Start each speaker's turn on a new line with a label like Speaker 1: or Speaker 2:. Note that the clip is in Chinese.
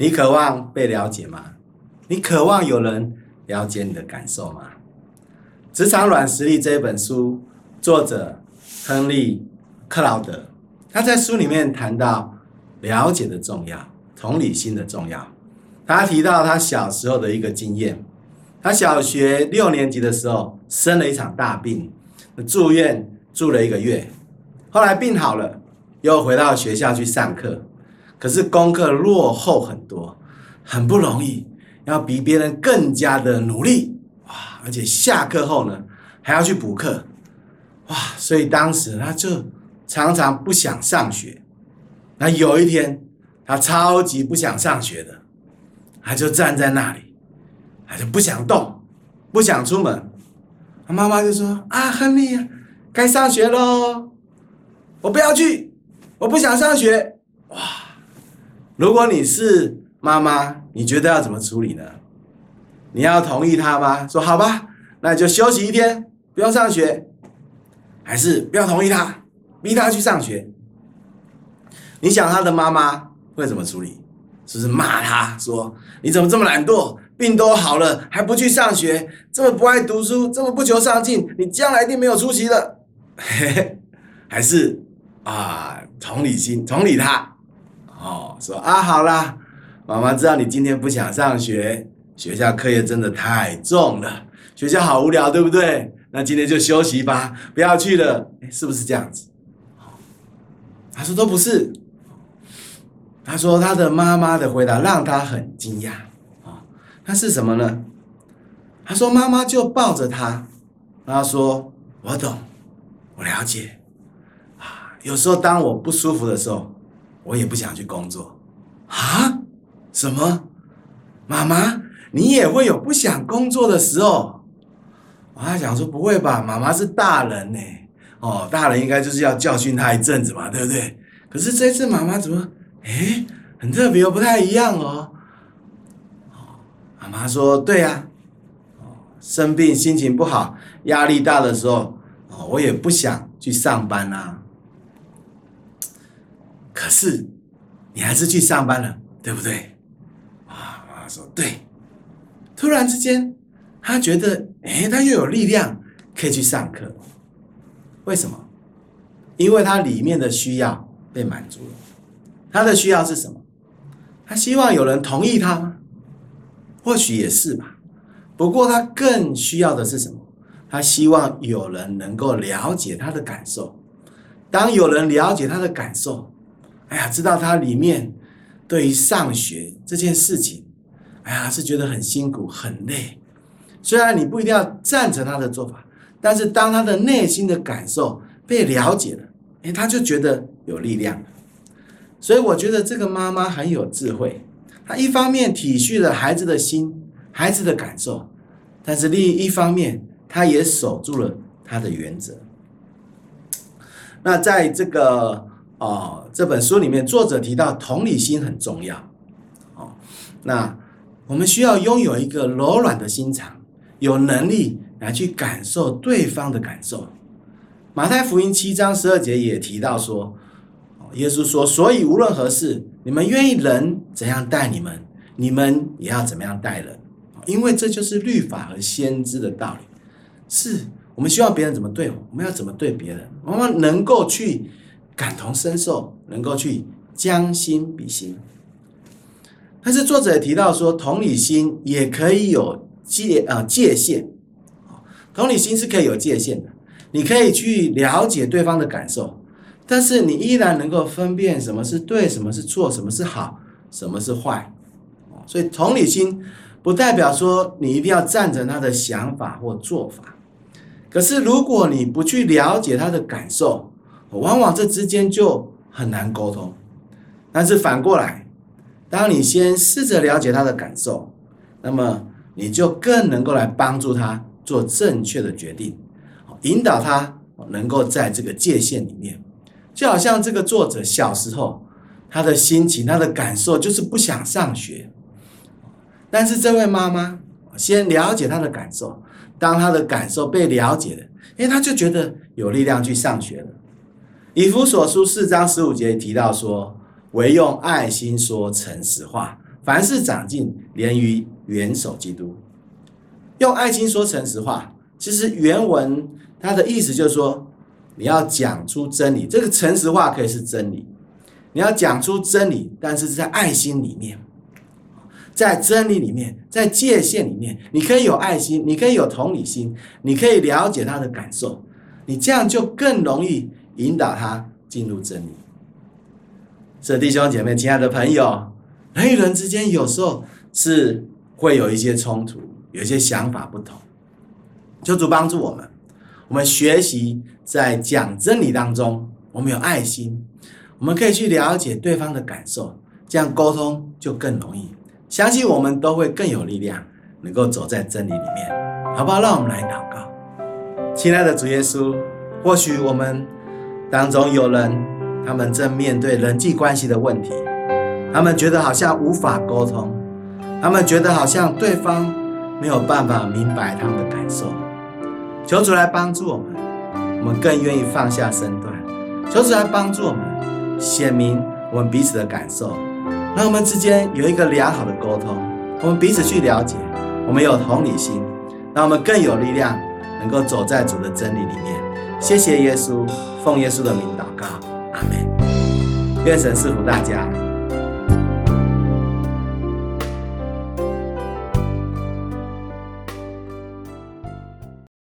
Speaker 1: 你渴望被了解吗？你渴望有人了解你的感受吗？《职场软实力》这一本书，作者亨利·克劳德，他在书里面谈到了解的重要，同理心的重要。他提到他小时候的一个经验，他小学六年级的时候生了一场大病，住院住了一个月，后来病好了，又回到学校去上课，可是功课落后很多，很不容易，要比别人更加的努力哇。而且下课后呢，还要去补课，哇！所以当时他就常常不想上学。那有一天，他超级不想上学的，他就站在那里，他就不想动，不想出门。他妈妈就说：“啊，亨利，该上学喽！我不要去，我不想上学。”哇！如果你是妈妈，你觉得要怎么处理呢？你要同意他吗？说好吧，那就休息一天，不用上学，还是不要同意他，逼他去上学？你想他的妈妈会怎么处理？是不是骂他说你怎么这么懒惰？病都好了还不去上学，这么不爱读书，这么不求上进，你将来一定没有出息的。还是啊，同理心，同理他，哦，说啊，好啦，妈妈知道你今天不想上学。学校课业真的太重了，学校好无聊，对不对？那今天就休息吧，不要去了，是不是这样子？他说都不是。他说他的妈妈的回答让他很惊讶啊，那是什么呢？他说妈妈就抱着他，他说我懂，我了解啊。有时候当我不舒服的时候，我也不想去工作啊。什么？妈妈？你也会有不想工作的时候，我还想说不会吧，妈妈是大人呢，哦，大人应该就是要教训他一阵子嘛，对不对？可是这次妈妈怎么，哎，很特别哦，不太一样哦。妈妈说对呀，哦，生病心情不好，压力大的时候，哦，我也不想去上班啊。可是你还是去上班了，对不对？啊，妈妈说对。突然之间，他觉得，哎，他又有力量可以去上课。为什么？因为他里面的需要被满足了。他的需要是什么？他希望有人同意他吗？或许也是吧。不过他更需要的是什么？他希望有人能够了解他的感受。当有人了解他的感受，哎呀，知道他里面对于上学这件事情。哎呀，是觉得很辛苦、很累。虽然你不一定要赞成他的做法，但是当他的内心的感受被了解了，哎，他就觉得有力量所以我觉得这个妈妈很有智慧。她一方面体恤了孩子的心、孩子的感受，但是另一方面，她也守住了她的原则。那在这个哦这本书里面，作者提到同理心很重要。哦，那。我们需要拥有一个柔软的心肠，有能力来去感受对方的感受。马太福音七章十二节也提到说，耶稣说：“所以无论何事，你们愿意人怎样待你们，你们也要怎么样待人，因为这就是律法和先知的道理。是我们希望别人怎么对我，我们要怎么对别人，我们能够去感同身受，能够去将心比心。”但是作者提到说，同理心也可以有界啊界限，同理心是可以有界限的。你可以去了解对方的感受，但是你依然能够分辨什么是对，什么是错，什么是好，什么是坏。所以同理心不代表说你一定要赞成他的想法或做法。可是如果你不去了解他的感受，往往这之间就很难沟通。但是反过来。当你先试着了解他的感受，那么你就更能够来帮助他做正确的决定，引导他能够在这个界限里面。就好像这个作者小时候他的心情、他的感受就是不想上学，但是这位妈妈先了解他的感受，当他的感受被了解了，哎，他就觉得有力量去上学了。以弗所书四章十五节提到说。唯用爱心说诚实话，凡事长进，连于元首基督。用爱心说诚实话，其实原文它的意思就是说，你要讲出真理。这个诚实话可以是真理，你要讲出真理，但是在爱心里面，在真理里面，在界限里面，你可以有爱心，你可以有同理心，你可以了解他的感受，你这样就更容易引导他进入真理。是弟兄姐妹，亲爱的朋友，人与人之间有时候是会有一些冲突，有一些想法不同。求主帮助我们，我们学习在讲真理当中，我们有爱心，我们可以去了解对方的感受，这样沟通就更容易。相信我们都会更有力量，能够走在真理里面，好不好？让我们来祷告，亲爱的主耶稣，或许我们当中有人。他们正面对人际关系的问题，他们觉得好像无法沟通，他们觉得好像对方没有办法明白他们的感受。求主来帮助我们，我们更愿意放下身段。求主来帮助我们，显明我们彼此的感受，让我们之间有一个良好的沟通，我们彼此去了解，我们有同理心，让我们更有力量，能够走在主的真理里面。谢谢耶稣，奉耶稣的名祷告。阿门。愿神赐福大家。